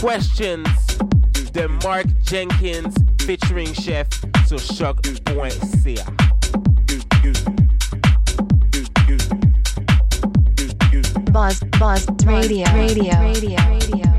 questions. The Mark Jenkins featuring Chef sur choq.ca. Buzz, Buzz, Radio, Radio, Radio, Radio.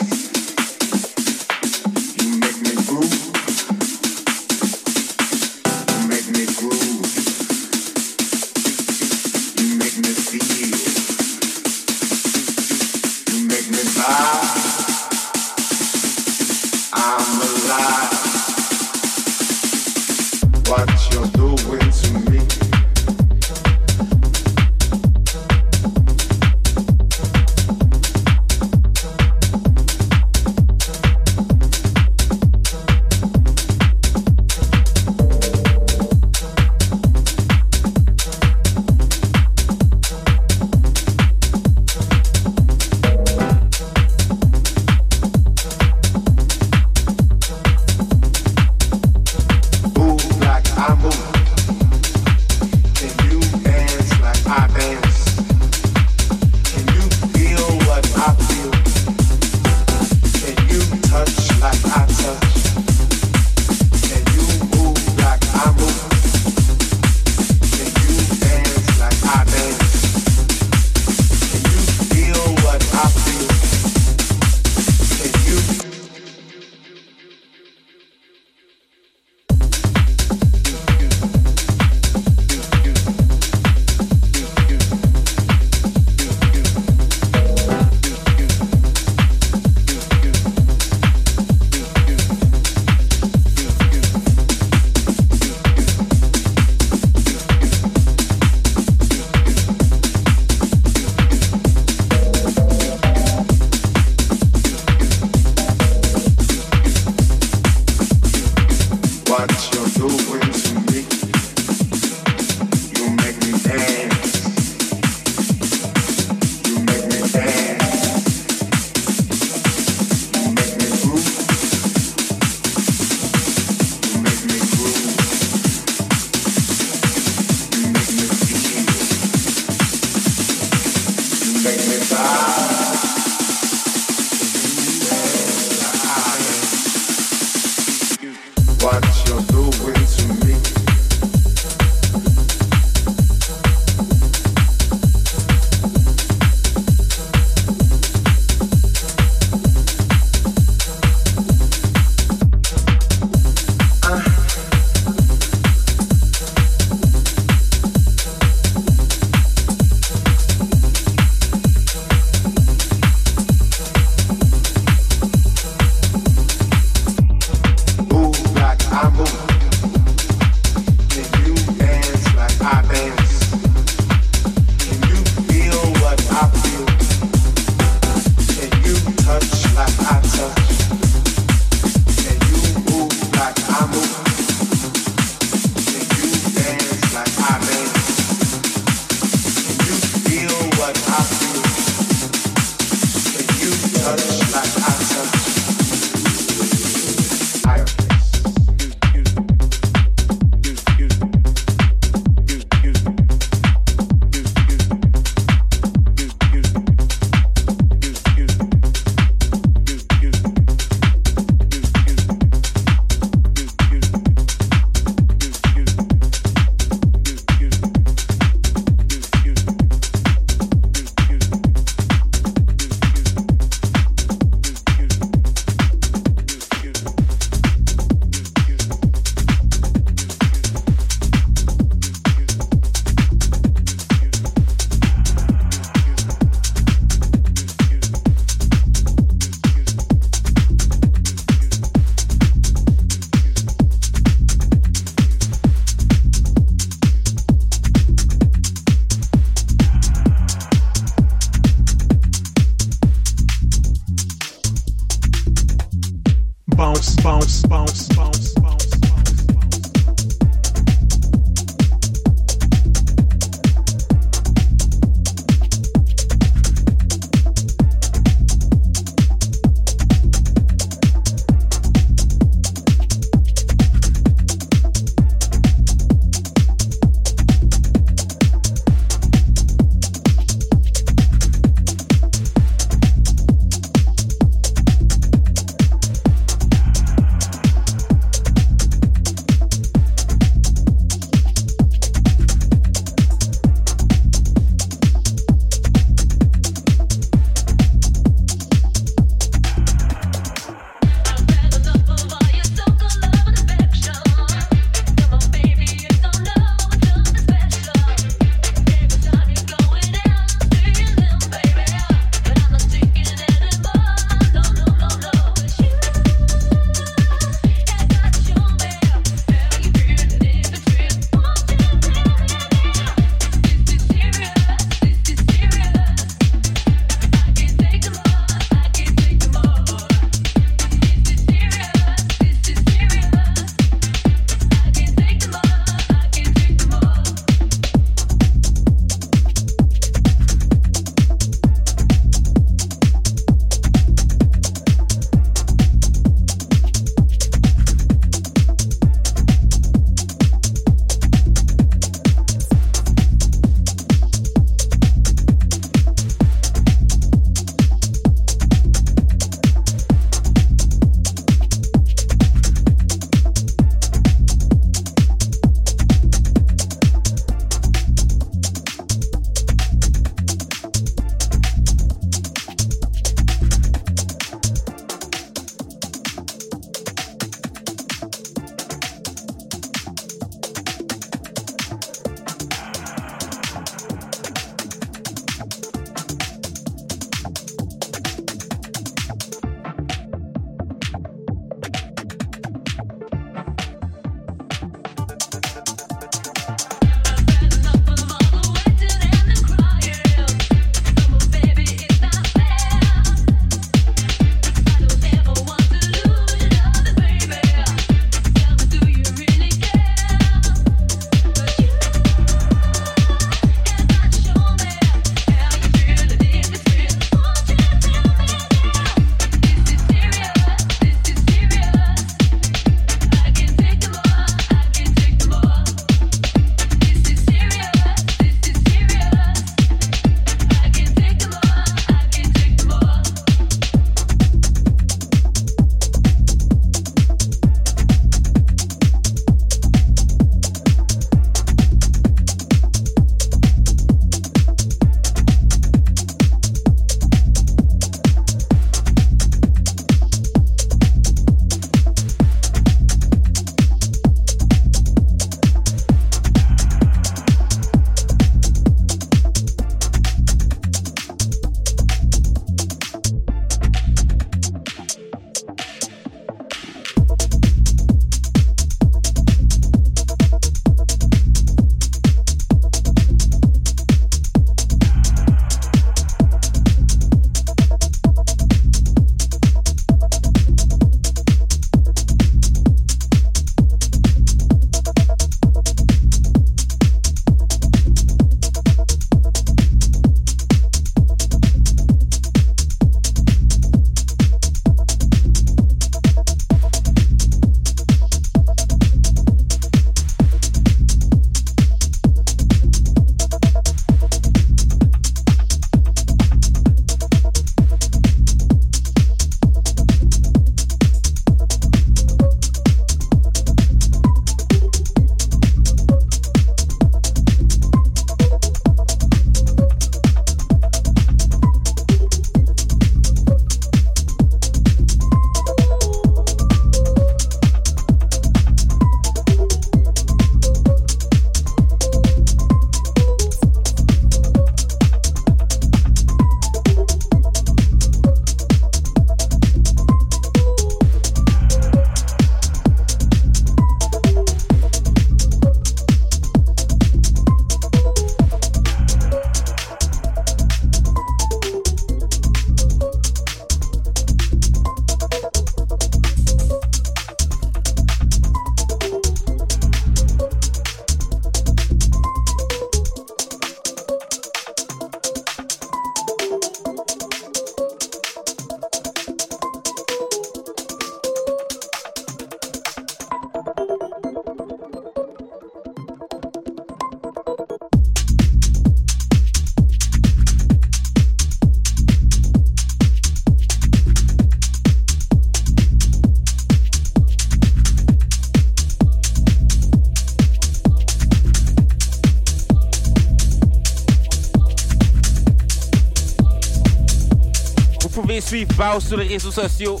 Suivre Baus sur les réseaux sociaux.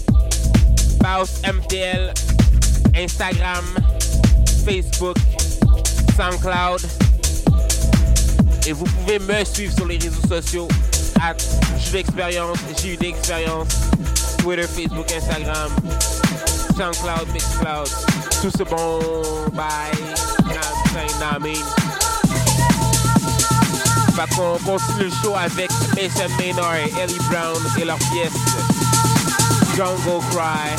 Baus MTL, Instagram, Facebook, SoundCloud. Et vous pouvez me suivre sur les réseaux sociaux at Expérience, j'ai eu d'expérience, Twitter, Facebook, Instagram, SoundCloud, Mixcloud, tout ce bon bye, mean. Fait qu'on continue le show avec Mason Maynard et Ellie Brown et leur pièce Jungle Cry.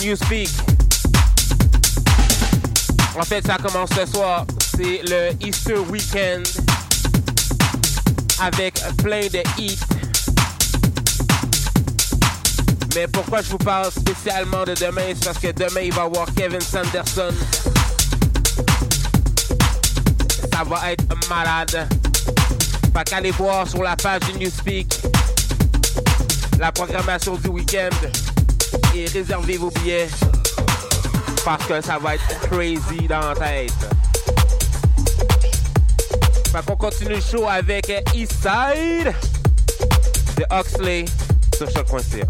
Newspeak. En fait, ça commence ce soir. C'est le Easter Weekend avec plein de hits. Mais pourquoi je vous parle spécialement de demain, c'est parce que demain il va y avoir Kevin Sanderson. Ça va être malade. Pas qu'aller voir sur la page du Newspeak la programmation du week-end et réservez vos billets parce que ça va être crazy dans la tête. Fait qu'on continue le show avec Eastside de Oxley sur choc.ca.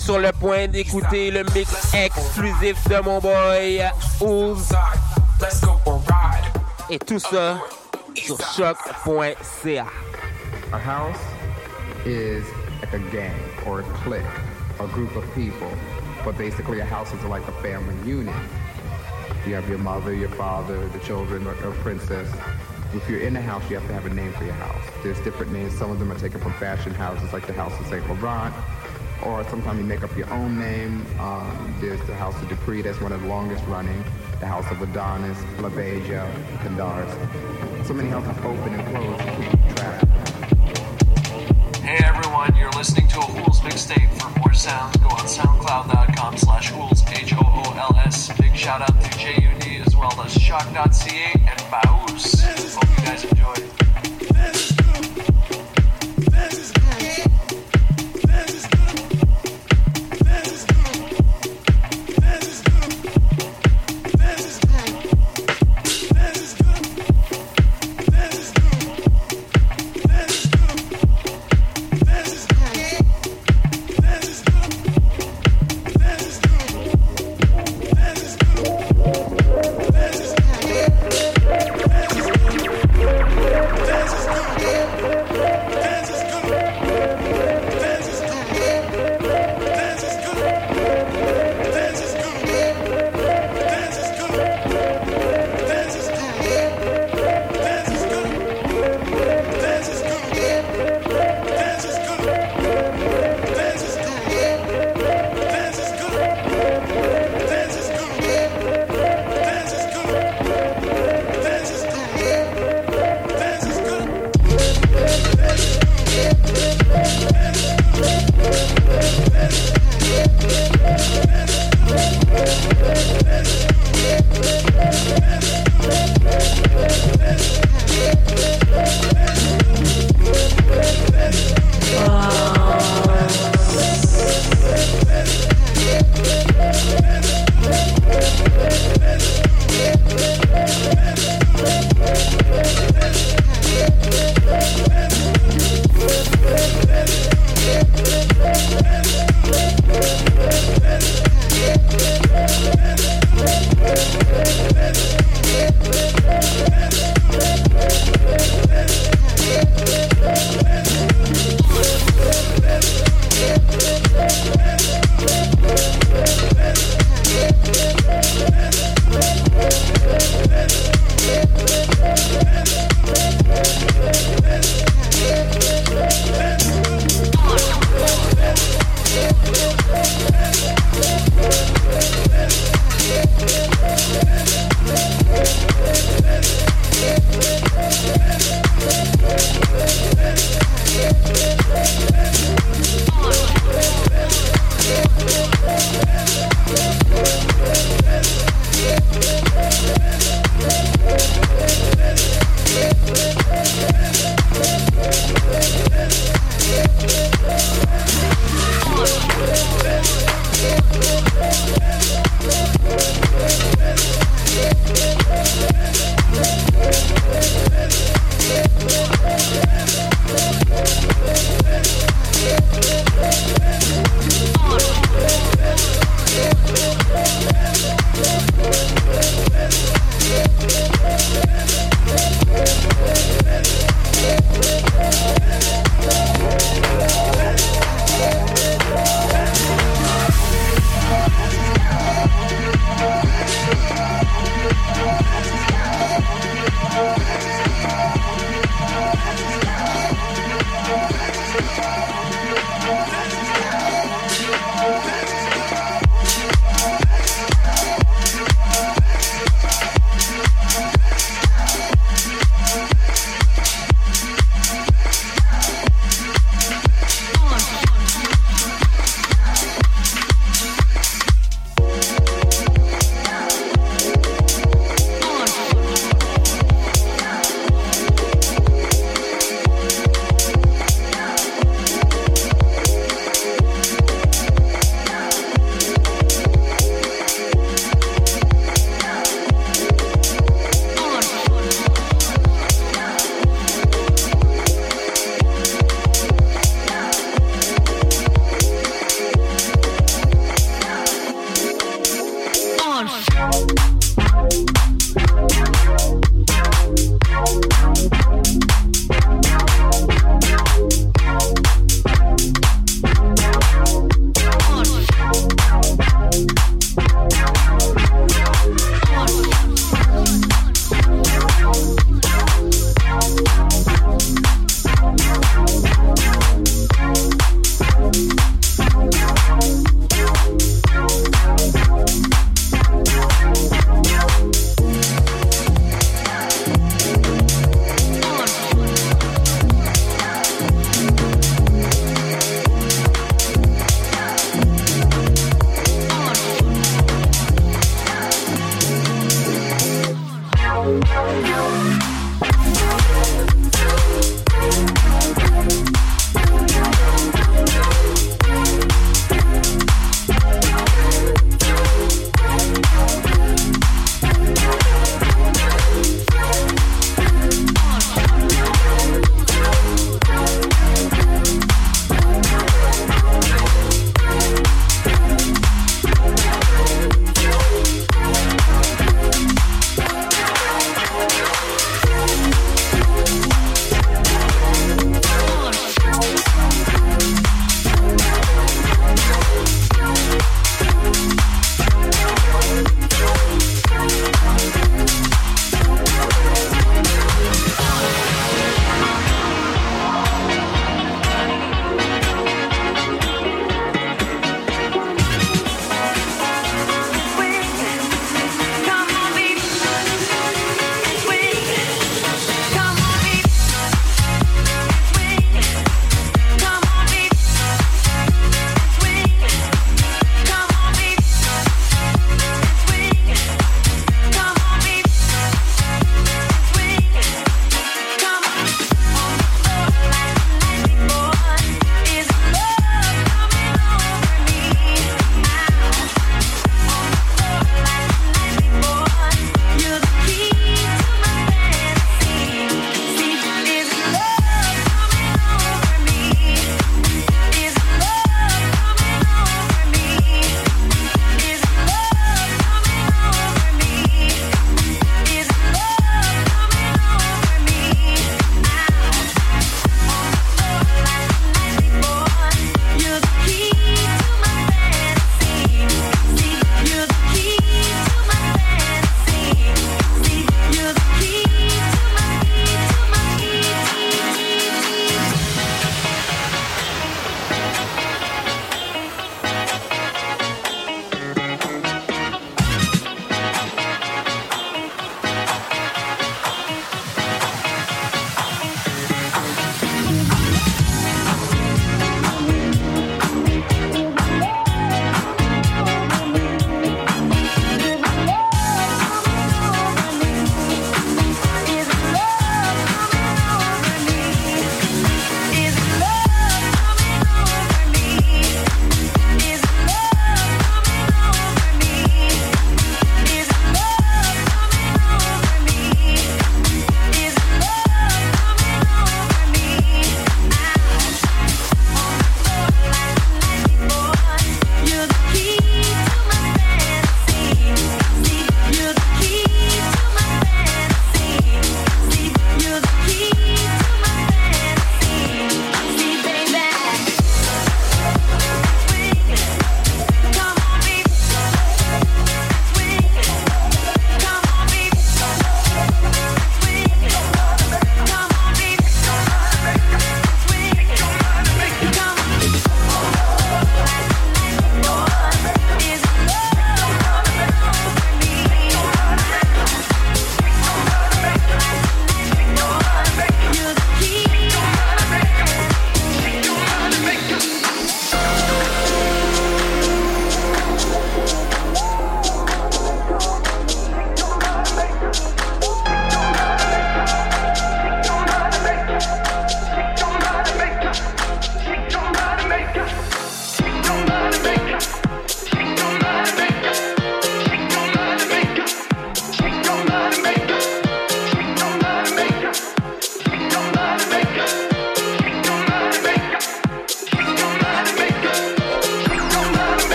sur le point d'écouter le mix exclusif de mon boy Ouz. Et tout ça sur choq.ca. A house is like a gang or a clique, a group of people. But basically, a house is like a family unit. You have your mother, your father, the children, or, princess. If you're in a house, you have to have a name for your house. There's different names. Some of them are taken from fashion houses, like the House of St. Laurent or sometimes you make up your own name. Um, there's the House of Dupree, that's one of the longest running. The House of Adonis, LaBeija, Candaris. So many houses open and close to keep track. Hey everyone, you're listening to a Hools mixtape. For more sounds, go on soundcloud.com slash Hools, H-O-O-L-S. Big shout out to JUD as well as CHOQ.ca and Baus. Hope you guys enjoy.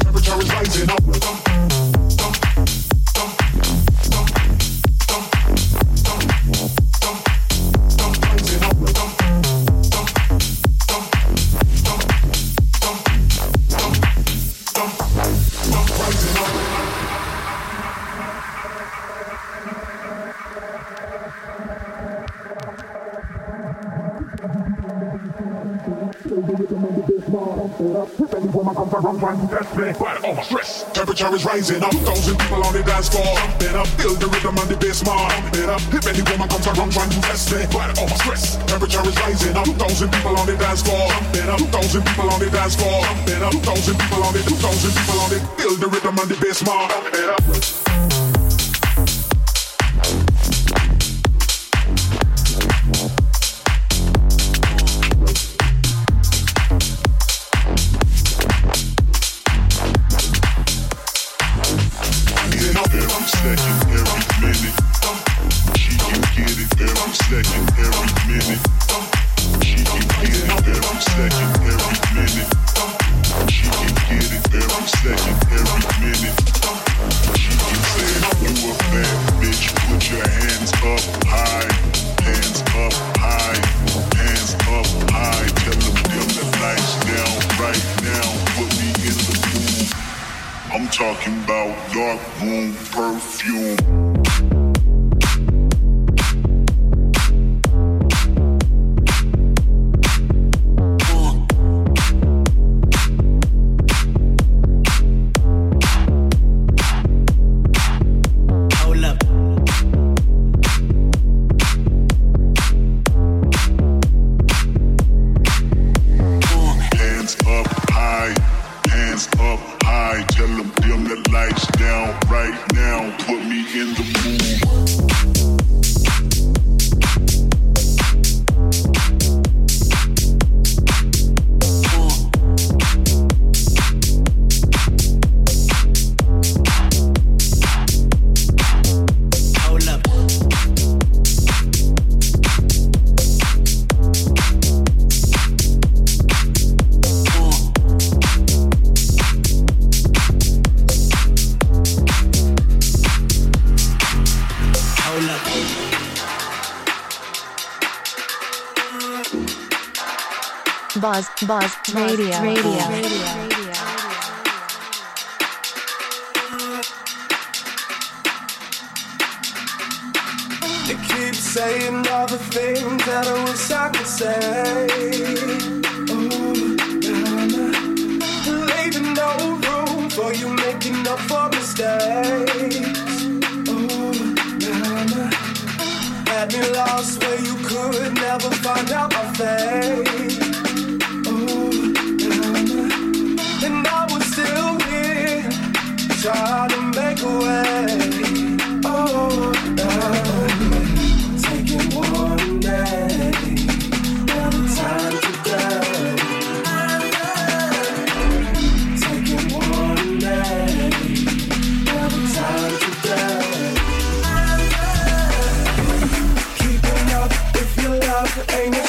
Temperature is rising up. Thousand people on the dance floor. Then up, feel the rhythm and the bass mark. Then up, if any woman comes around trying to test me, but all my stress. Temperature is rising up. Thousand people on the dance floor. Then up, thousand people on the dance floor. Then up, thousand people on two thousand people on the, feel the rhythm and the bass mark. Then up. Buzz, Radio, Radio.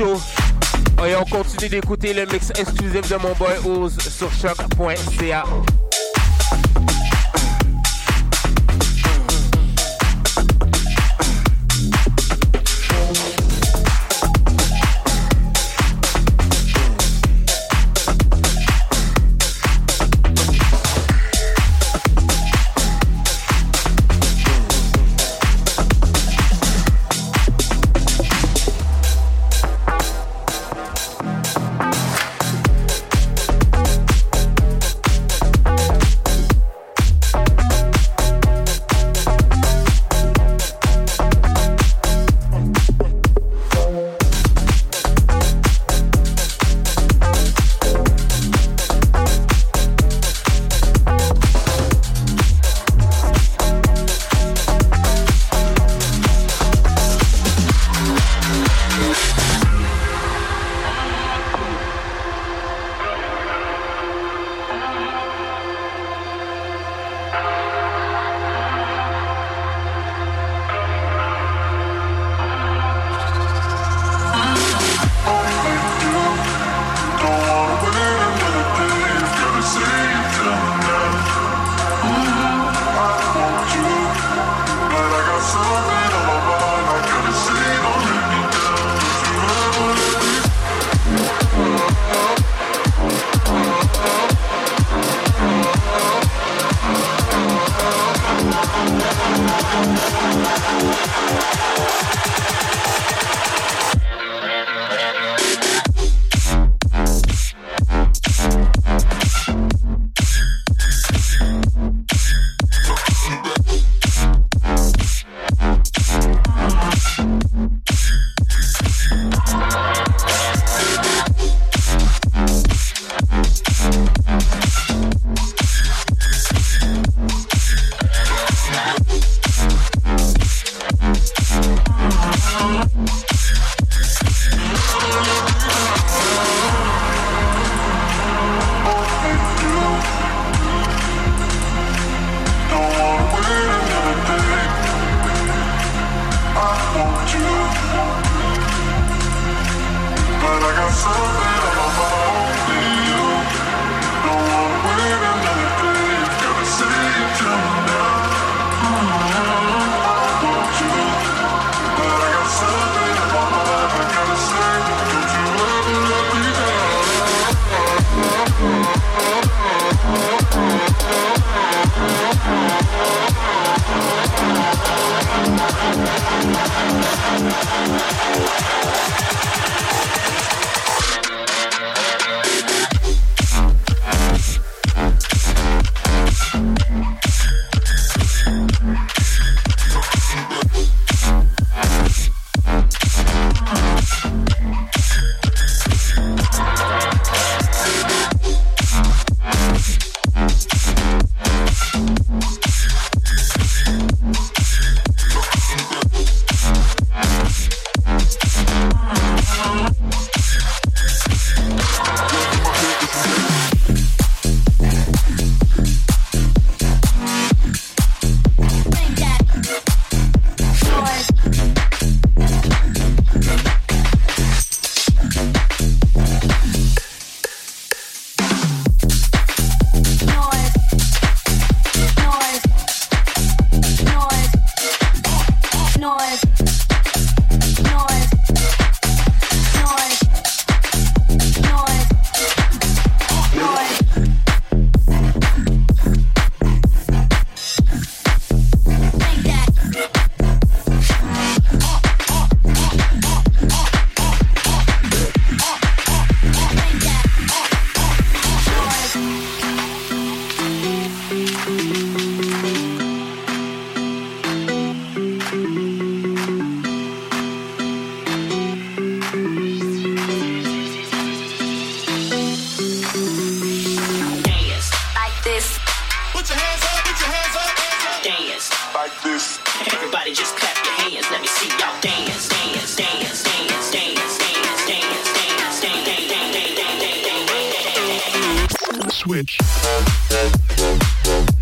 Et on continue d'écouter le mix exclusif de mon boy Oz sur choc.ca. Thank you.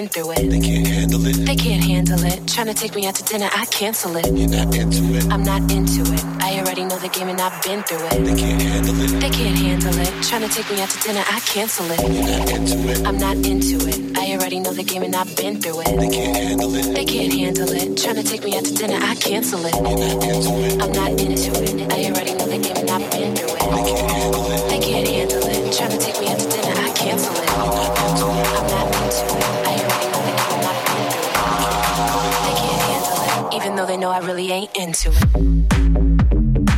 been through it. They can't handle it. They can't handle it. Trying to take me out to dinner, I cancel it. You're not into it. I'm not into it. I already know the game and I've been through it. They can't handle it. They can't handle it. Trying to take me out to dinner, I cancel it. You're not into it. I'm not into it. I already know the game and I've been through it. They can't handle it. They can't handle it. Trying to take me out to dinner, I cancel it. You're not into it. I'm not into it. I already know the game and I've been through it. They can't know I really ain't into it.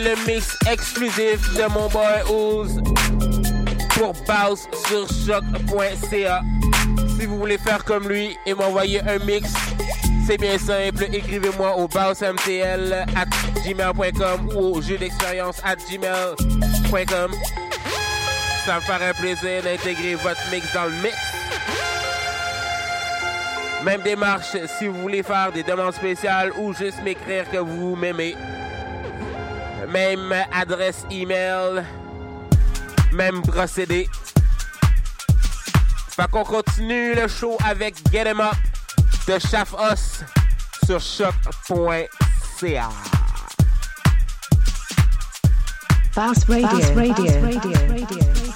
C'était le mix exclusif de mon boy Oz pour Bounce sur choc.ca. Si vous voulez faire comme lui et m'envoyer un mix, c'est bien simple. Écrivez-moi au bouncemtl at gmail.com ou au jeu d'expérience at gmail.com. Ça me ferait plaisir d'intégrer votre mix dans le mix. Même démarche si vous voulez faire des demandes spéciales ou juste m'écrire que vous m'aimez. Même adresse email. Même procédé. Fait qu'on continue le show avec Get 'em Up de Chaf Os sur choc.ca. Bounce Radio. Bounce Radio. Bounce Radio. Yeah,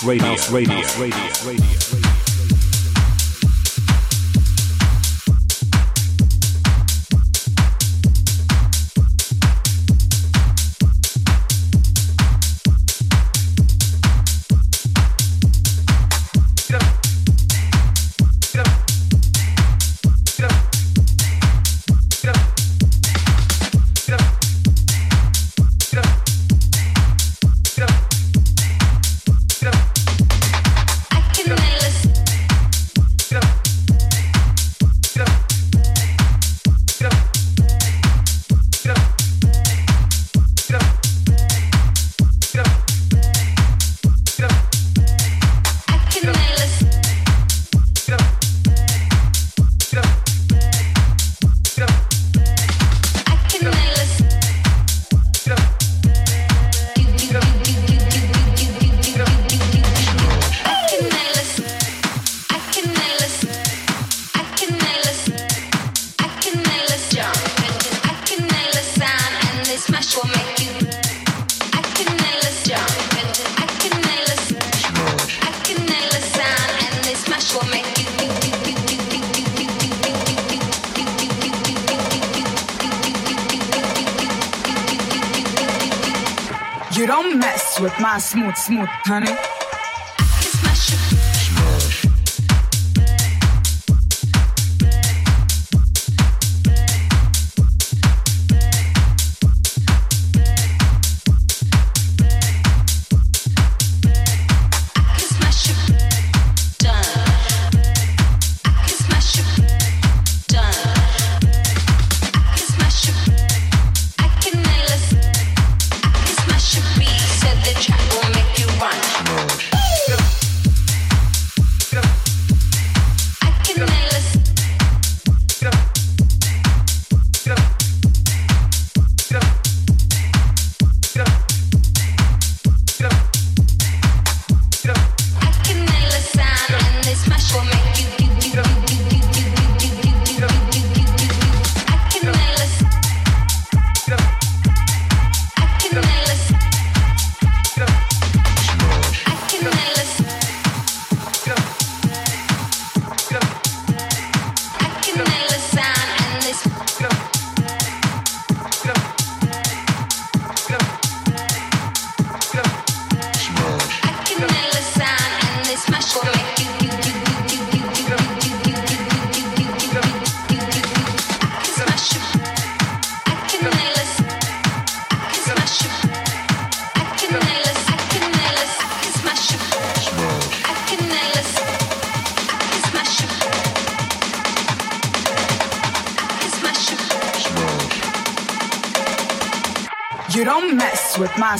Bounce Radio. Bounce Radio. Bounce Radio. Radio.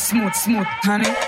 Smooth, smooth, honey.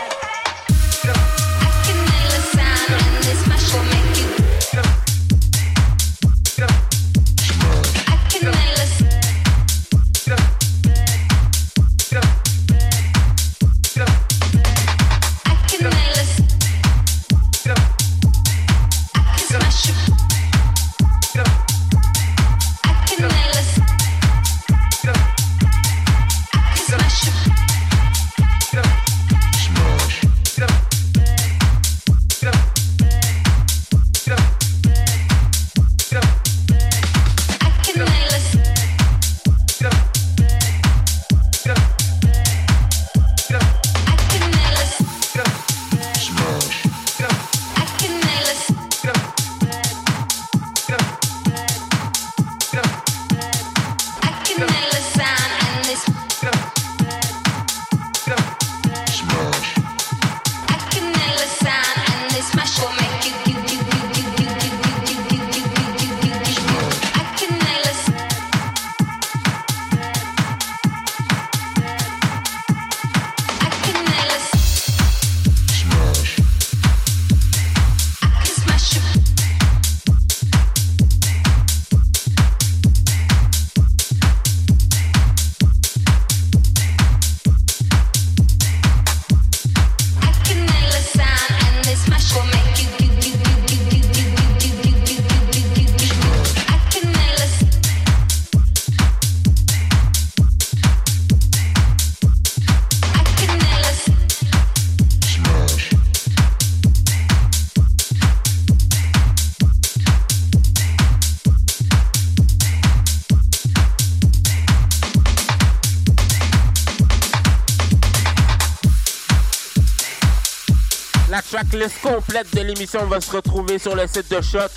Complète de l'émission va se retrouver sur le site de Choc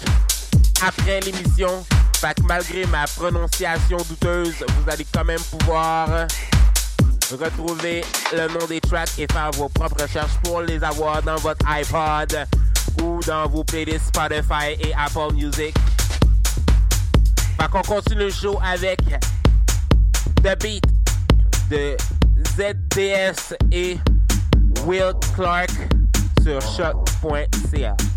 après l'émission. Fait que malgré ma prononciation douteuse, vous allez quand même pouvoir retrouver le nom des tracks et faire vos propres recherches pour les avoir dans votre iPod ou dans vos playlists Spotify et Apple Music. Fait qu'on continue le show avec The Beat de ZDS et Will Clark sur choc.ca. qui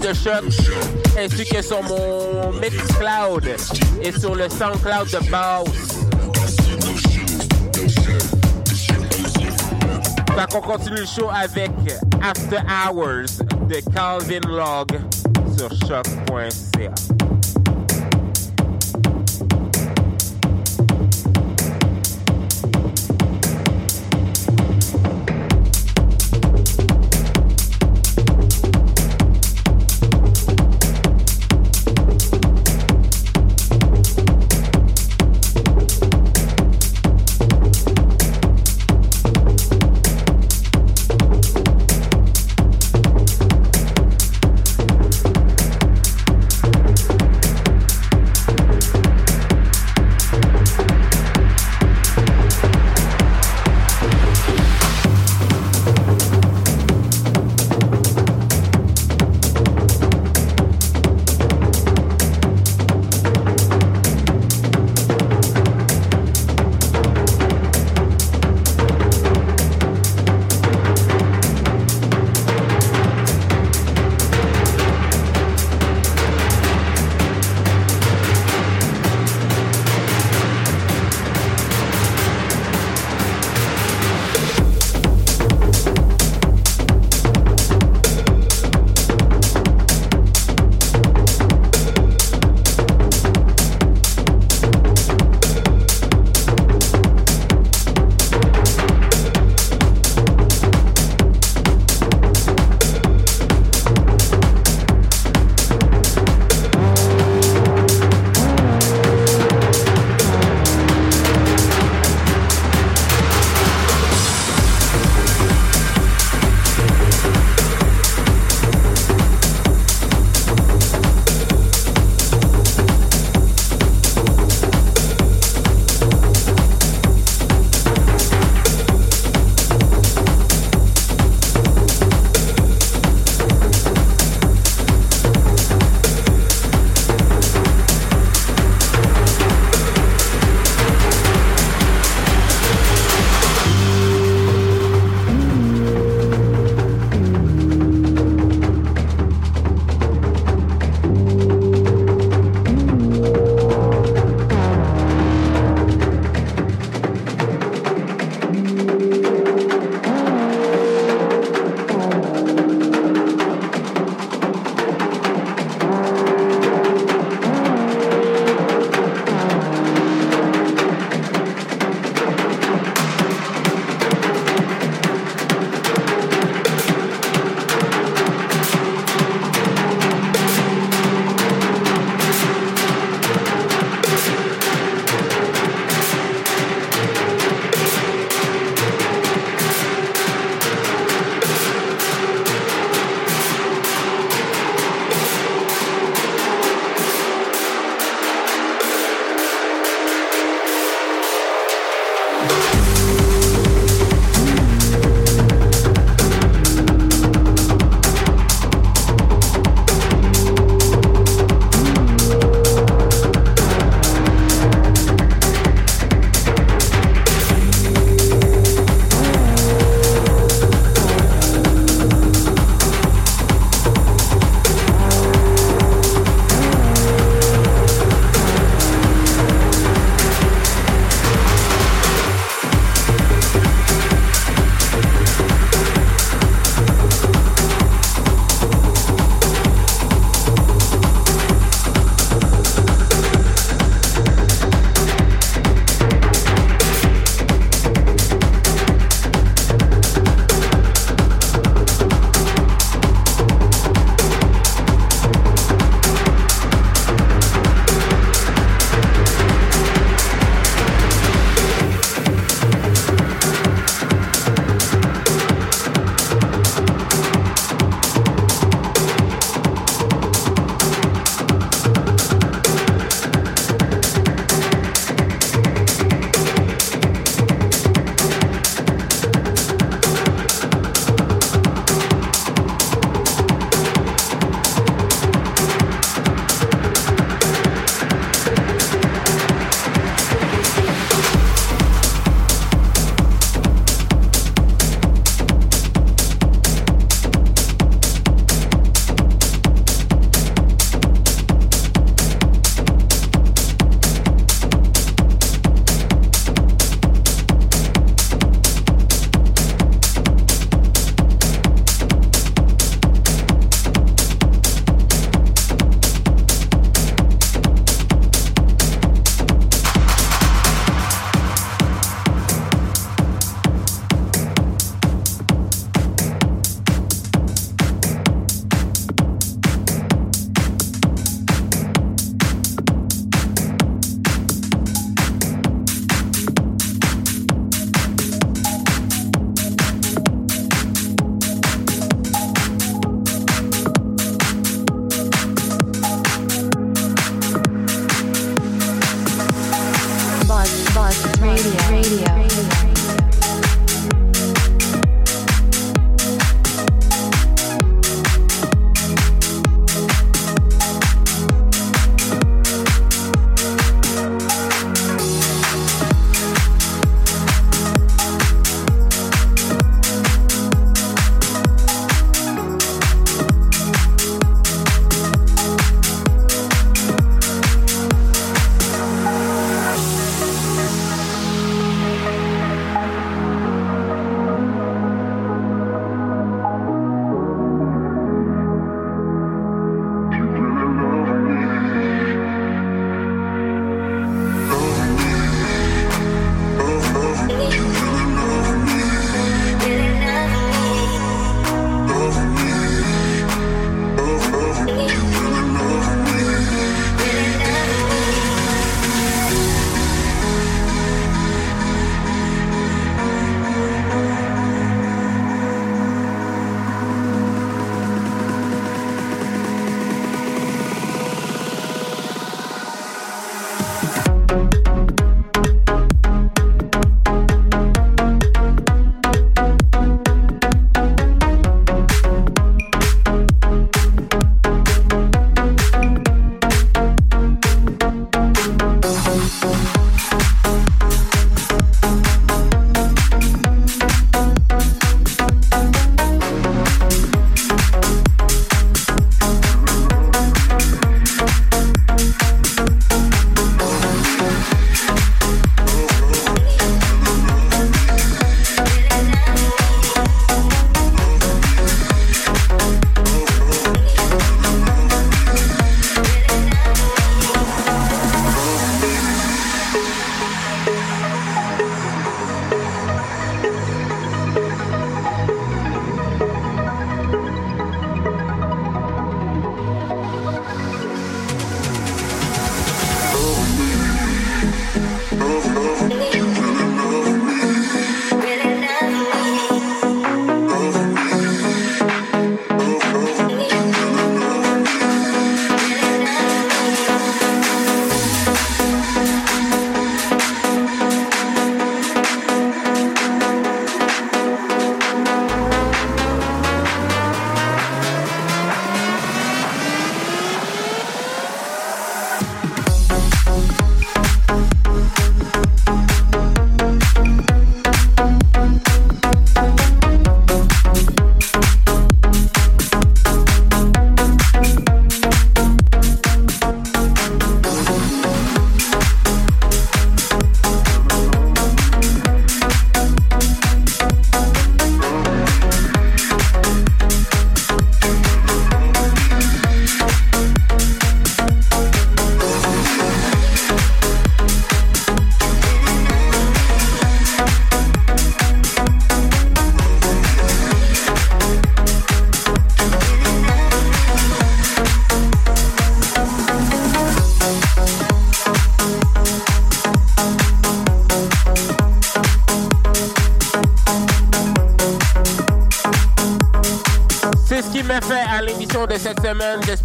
de Choc, ainsi que sur mon Mixcloud et sur le Soundcloud de Bass. Fait qu'on continue le show avec After Hours de Calvin Log sur choc.ca.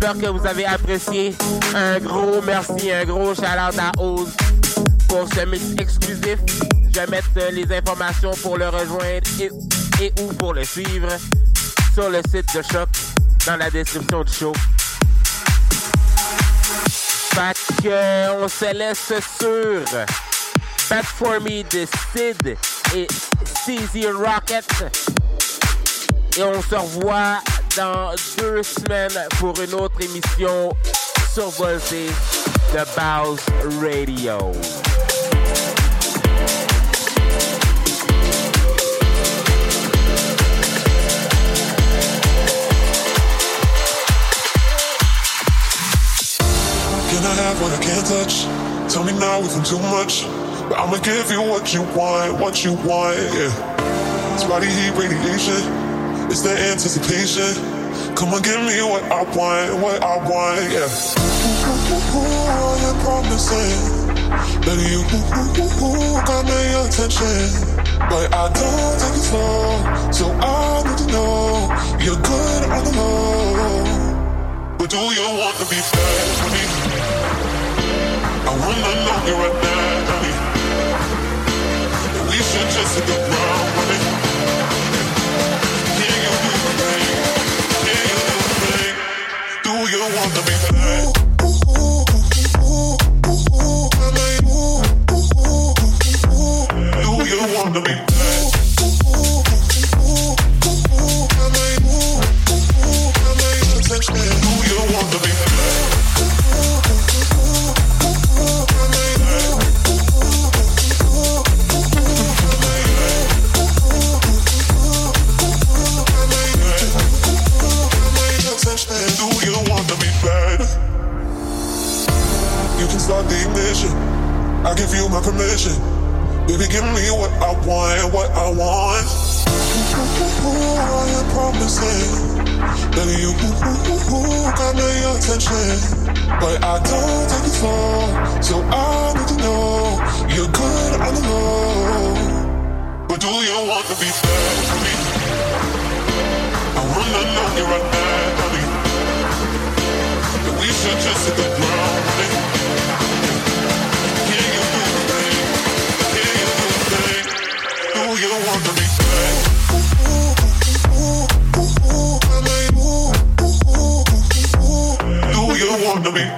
Que vous avez apprécié. Un gros merci, un gros shout out à Oz pour ce mix exclusif. Je vais mettre euh, les informations pour le rejoindre et, ou pour le suivre sur le site de Choc dans la description du show. Fait que on se laisse sur Bad For Me de Sid et CZ Rocket. Et on se revoit dans deux semaines pour une autre émission survoltée de Bows Radio. Can I have what I can't touch? Tell me now if I'm too much. But I'ma give you what you want, what you want, yeah. It's body heat radiation, it's the anticipation. Come on, give me what I want, what I want, yeah. Ooh, you're promising that you got my attention. But I don't take it slow, so I need to know you're good on the low. But do you want to be bad for me? I wanna know you right now, honey. We should just hit the ground running. You want to be? Do you want to be I give you my permission. Baby, give me what I want, what I want. I am promising that you got my attention. But I don't take it slow, so I need to know you're good on the low. But do you want to be bad for me? I wanna know you right now, honey. That we should just hit the ground running. To be